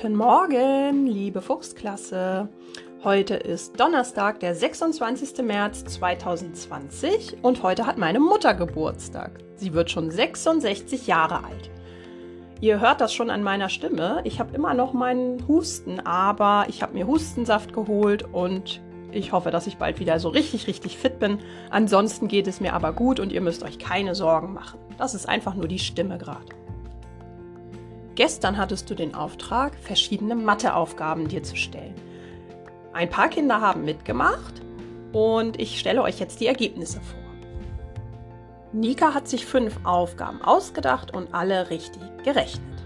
Guten Morgen, liebe Fuchsklasse. Heute ist Donnerstag, der 26. März 2020 und heute hat meine Mutter Geburtstag. Sie wird schon 66 Jahre alt. Ihr hört das schon an meiner Stimme. Ich habe immer noch meinen Husten, aber ich habe mir Hustensaft geholt und ich hoffe, dass ich bald wieder so richtig, richtig fit bin. Ansonsten geht es mir aber gut und ihr müsst euch keine Sorgen machen. Das ist einfach nur die Stimme gerade. Gestern hattest du den Auftrag, verschiedene Matheaufgaben dir zu stellen. Ein paar Kinder haben mitgemacht und ich stelle euch jetzt die Ergebnisse vor. Nika hat sich fünf Aufgaben ausgedacht und alle richtig gerechnet.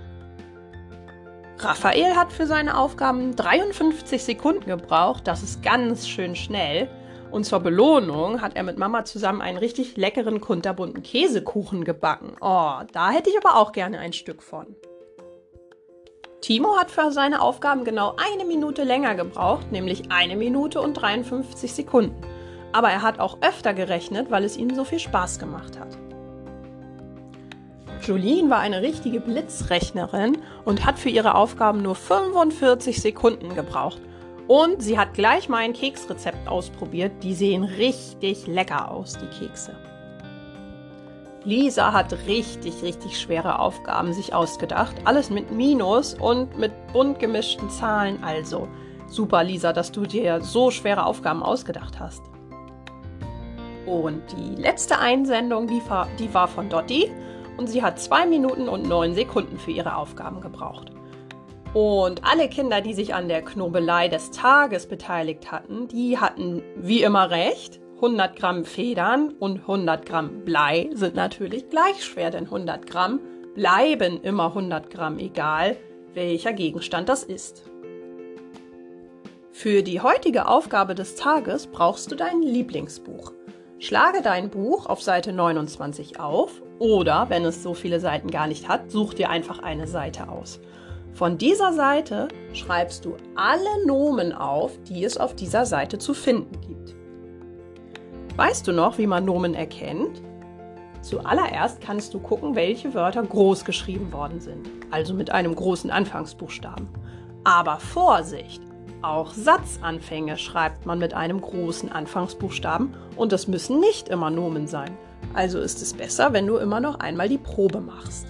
Raphael hat für seine Aufgaben 53 Sekunden gebraucht, das ist ganz schön schnell. Und zur Belohnung hat er mit Mama zusammen einen richtig leckeren kunterbunten Käsekuchen gebacken. Oh, da hätte ich aber auch gerne ein Stück von. Timo hat für seine Aufgaben genau eine Minute länger gebraucht, nämlich eine Minute und 53 Sekunden. Aber er hat auch öfter gerechnet, weil es ihm so viel Spaß gemacht hat. Jolene war eine richtige Blitzrechnerin und hat für ihre Aufgaben nur 45 Sekunden gebraucht. Und sie hat gleich mein Keksrezept ausprobiert. Die sehen richtig lecker aus, die Kekse. Lisa hat richtig, richtig schwere Aufgaben sich ausgedacht. Alles mit Minus und mit bunt gemischten Zahlen. Also super, Lisa, dass du dir so schwere Aufgaben ausgedacht hast. Und die letzte Einsendung, die war, von Dotti und sie hat zwei Minuten und neun Sekunden für ihre Aufgaben gebraucht. Und alle Kinder, die sich an der Knobelei des Tages beteiligt hatten, die hatten wie immer recht. 100 Gramm Federn und 100 Gramm Blei sind natürlich gleich schwer, denn 100 Gramm bleiben immer 100 Gramm, egal welcher Gegenstand das ist. Für die heutige Aufgabe des Tages brauchst du dein Lieblingsbuch. Schlage dein Buch auf Seite 29 auf oder, wenn es so viele Seiten gar nicht hat, such dir einfach eine Seite aus. Von dieser Seite schreibst du alle Nomen auf, die es auf dieser Seite zu finden gibt. Weißt du noch, wie man Nomen erkennt? Zuallererst kannst du gucken, welche Wörter groß geschrieben worden sind, also mit einem großen Anfangsbuchstaben. Aber Vorsicht! Auch Satzanfänge schreibt man mit einem großen Anfangsbuchstaben und das müssen nicht immer Nomen sein. Also ist es besser, wenn du immer noch einmal die Probe machst.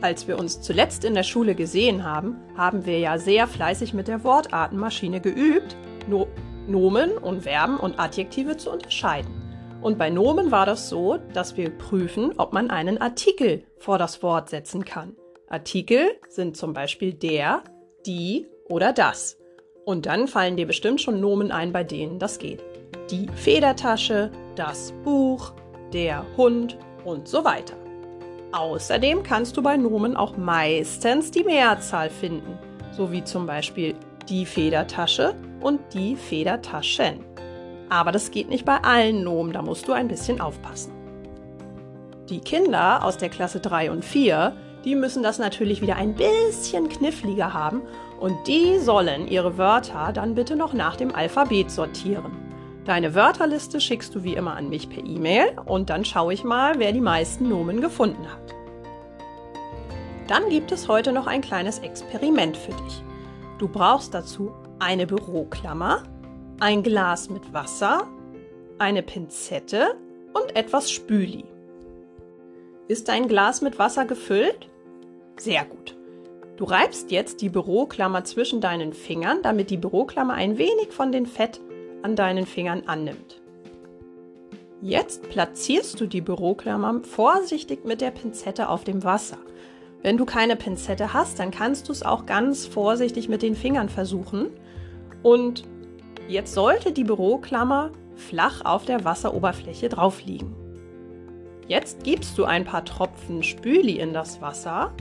Als wir uns zuletzt in der Schule gesehen haben, haben wir ja sehr fleißig mit der Wortartenmaschine geübt, no Nomen und Verben und Adjektive zu unterscheiden. Und bei Nomen war das so, dass wir prüfen, ob man einen Artikel vor das Wort setzen kann. Artikel sind zum Beispiel der, die oder das. Und dann fallen dir bestimmt schon Nomen ein, bei denen das geht. Die Federtasche, das Buch, der Hund und so weiter. Außerdem kannst du bei Nomen auch meistens die Mehrzahl finden, so wie zum Beispiel die Federtasche und die Federtaschen. Aber das geht nicht bei allen Nomen, da musst du ein bisschen aufpassen. Die Kinder aus der Klasse 3 und 4, die müssen das natürlich wieder ein bisschen kniffliger haben und die sollen ihre Wörter dann bitte noch nach dem Alphabet sortieren. Deine Wörterliste schickst du wie immer an mich per E-Mail und dann schaue ich mal, wer die meisten Nomen gefunden hat. Dann gibt es heute noch ein kleines Experiment für dich. Du brauchst dazu eine Büroklammer, ein Glas mit Wasser, eine Pinzette und etwas Spüli. Ist dein Glas mit Wasser gefüllt? Sehr gut. Du reibst jetzt die Büroklammer zwischen deinen Fingern, damit die Büroklammer ein wenig von dem Fett an deinen Fingern annimmt. Jetzt platzierst du die Büroklammer vorsichtig mit der Pinzette auf dem Wasser. Wenn du keine Pinzette hast, dann kannst du es auch ganz vorsichtig mit den Fingern versuchen und jetzt sollte die Büroklammer flach auf der Wasseroberfläche drauf liegen. Jetzt gibst du ein paar Tropfen Spüli in das Wasser.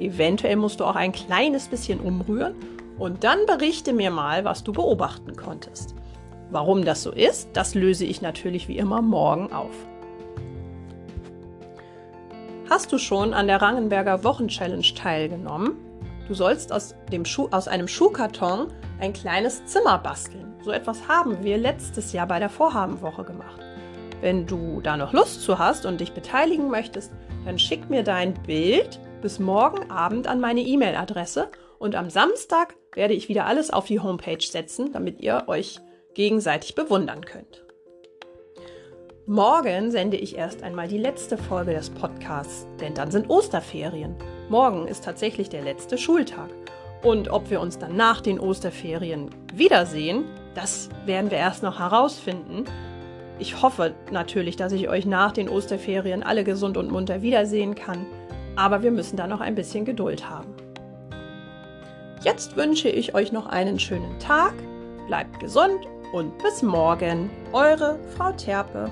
Eventuell musst du auch ein kleines bisschen umrühren und dann berichte mir mal, was du beobachten konntest. Warum das so ist, das löse ich natürlich wie immer morgen auf. Hast du schon an der Rangenberger Wochenchallenge teilgenommen? Du sollst aus, dem Schuh, aus einem Schuhkarton ein kleines Zimmer basteln. So etwas haben wir letztes Jahr bei der Vorhabenwoche gemacht. Wenn du da noch Lust zu hast und dich beteiligen möchtest, dann schick mir dein Bild bis morgen Abend an meine E-Mail-Adresse und am Samstag werde ich wieder alles auf die Homepage setzen, damit ihr euch gegenseitig bewundern könnt. Morgen sende ich erst einmal die letzte Folge des Podcasts, denn dann sind Osterferien. Morgen ist tatsächlich der letzte Schultag. Und ob wir uns dann nach den Osterferien wiedersehen, das werden wir erst noch herausfinden. Ich hoffe natürlich, dass ich euch nach den Osterferien alle gesund und munter wiedersehen kann, aber wir müssen da noch ein bisschen Geduld haben. Jetzt wünsche ich euch noch einen schönen Tag, bleibt gesund und bis morgen, eure Frau Terpe.